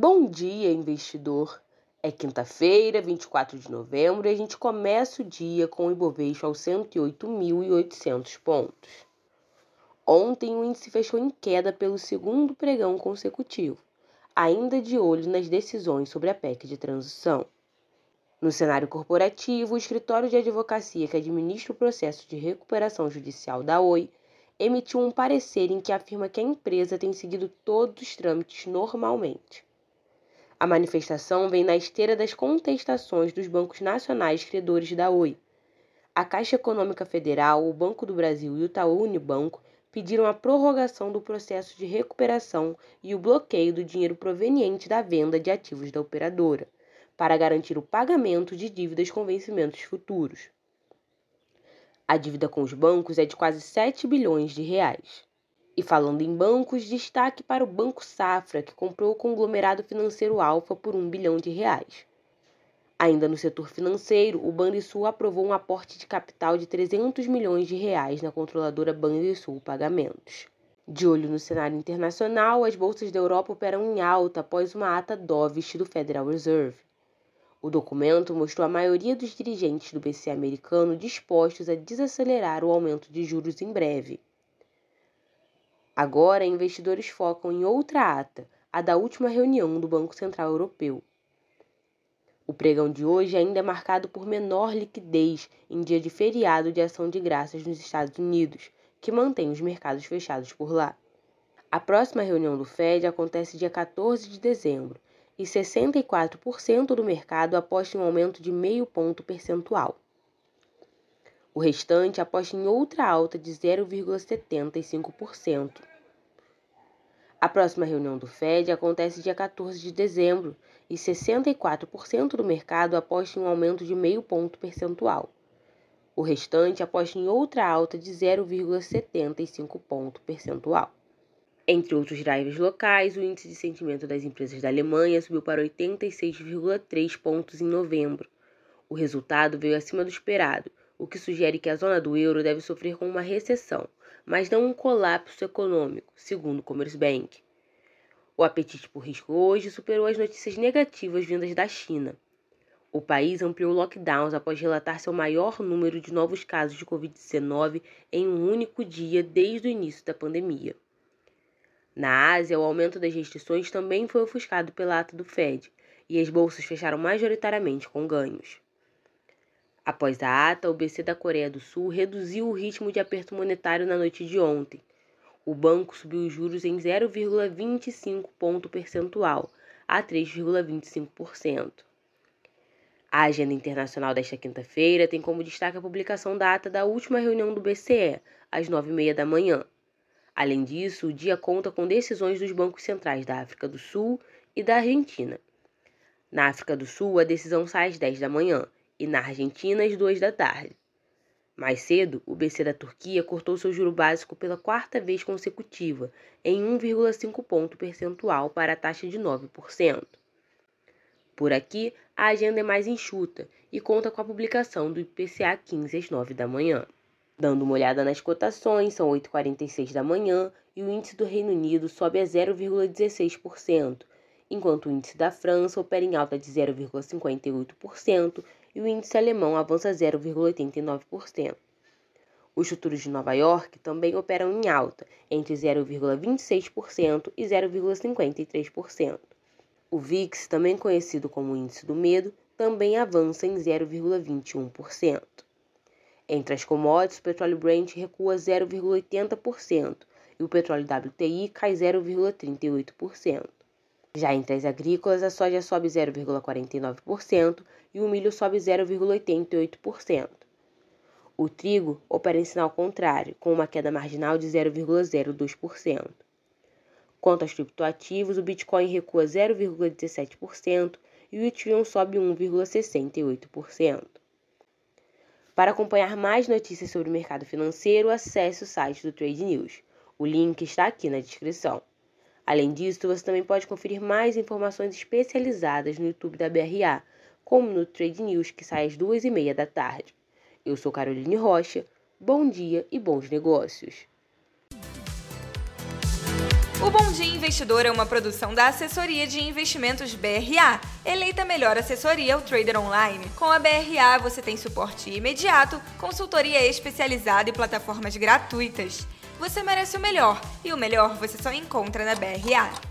Bom dia, investidor. É quinta-feira, 24 de novembro, e a gente começa o dia com o Ibovespa aos 108.800 pontos. Ontem o índice fechou em queda pelo segundo pregão consecutivo, ainda de olho nas decisões sobre a PEC de transição. No cenário corporativo, o escritório de advocacia que administra o processo de recuperação judicial da Oi emitiu um parecer em que afirma que a empresa tem seguido todos os trâmites normalmente. A manifestação vem na esteira das contestações dos bancos nacionais credores da Oi. A Caixa Econômica Federal, o Banco do Brasil e o Itaú Unibanco pediram a prorrogação do processo de recuperação e o bloqueio do dinheiro proveniente da venda de ativos da operadora, para garantir o pagamento de dívidas com vencimentos futuros. A dívida com os bancos é de quase 7 bilhões de reais. E falando em bancos, destaque para o Banco Safra, que comprou o conglomerado financeiro Alfa por um bilhão de reais. Ainda no setor financeiro, o Banrisul aprovou um aporte de capital de 300 milhões de reais na controladora Banrisul Pagamentos. De olho no cenário internacional, as bolsas da Europa operam em alta após uma ata dovish do Federal Reserve. O documento mostrou a maioria dos dirigentes do BC americano dispostos a desacelerar o aumento de juros em breve. Agora, investidores focam em outra ata, a da última reunião do Banco Central Europeu. O pregão de hoje ainda é marcado por menor liquidez em dia de feriado de ação de graças nos Estados Unidos, que mantém os mercados fechados por lá. A próxima reunião do Fed acontece dia 14 de dezembro e 64% do mercado aposta em um aumento de meio ponto percentual. O restante aposta em outra alta de 0,75%. A próxima reunião do Fed acontece dia 14 de dezembro e 64% do mercado aposta em um aumento de meio ponto percentual. O restante aposta em outra alta de 0,75 ponto percentual. Entre outros drivers locais, o índice de sentimento das empresas da Alemanha subiu para 86,3 pontos em novembro. O resultado veio acima do esperado, o que sugere que a zona do euro deve sofrer com uma recessão, mas não um colapso econômico, segundo o Commerzbank. O apetite por risco hoje superou as notícias negativas vindas da China. O país ampliou lockdowns após relatar seu maior número de novos casos de Covid-19 em um único dia desde o início da pandemia. Na Ásia, o aumento das restrições também foi ofuscado pela ata do Fed, e as bolsas fecharam majoritariamente com ganhos. Após a ata, o BC da Coreia do Sul reduziu o ritmo de aperto monetário na noite de ontem. O banco subiu os juros em 0,25 ponto percentual, a 3,25%. A agenda internacional desta quinta-feira tem como destaque a publicação da ata da última reunião do BCE, às 9h30 da manhã. Além disso, o dia conta com decisões dos bancos centrais da África do Sul e da Argentina. Na África do Sul, a decisão sai às 10 da manhã e na Argentina às 2 da tarde. Mais cedo, o BC da Turquia cortou seu juro básico pela quarta vez consecutiva, em 1,5 ponto percentual para a taxa de 9%. Por aqui, a agenda é mais enxuta e conta com a publicação do IPCA 15 às 9 da manhã. Dando uma olhada nas cotações, são 8h46 da manhã e o índice do Reino Unido sobe a 0,16%, enquanto o índice da França opera em alta de 0,58% e o índice alemão avança 0,89%. Os futuros de Nova York também operam em alta, entre 0,26% e 0,53%. O VIX, também conhecido como índice do medo, também avança em 0,21%. Entre as commodities, o petróleo Brent recua 0,80% e o petróleo WTI cai 0,38%. Já entre as agrícolas, a soja sobe 0,49% e o milho sobe 0,88%. O trigo opera em sinal contrário, com uma queda marginal de 0,02%. Quanto aos criptoativos, o Bitcoin recua 0,17% e o Ethereum sobe 1,68%. Para acompanhar mais notícias sobre o mercado financeiro, acesse o site do Trade News. O link está aqui na descrição. Além disso, você também pode conferir mais informações especializadas no YouTube da BRA, como no Trade News que sai às duas e meia da tarde. Eu sou Caroline Rocha, bom dia e bons negócios. O Bom Dia Investidor é uma produção da Assessoria de Investimentos BRA, eleita melhor assessoria ao trader online. Com a BRA você tem suporte imediato, consultoria especializada e plataformas gratuitas você merece o melhor. E o melhor você só encontra na BRA.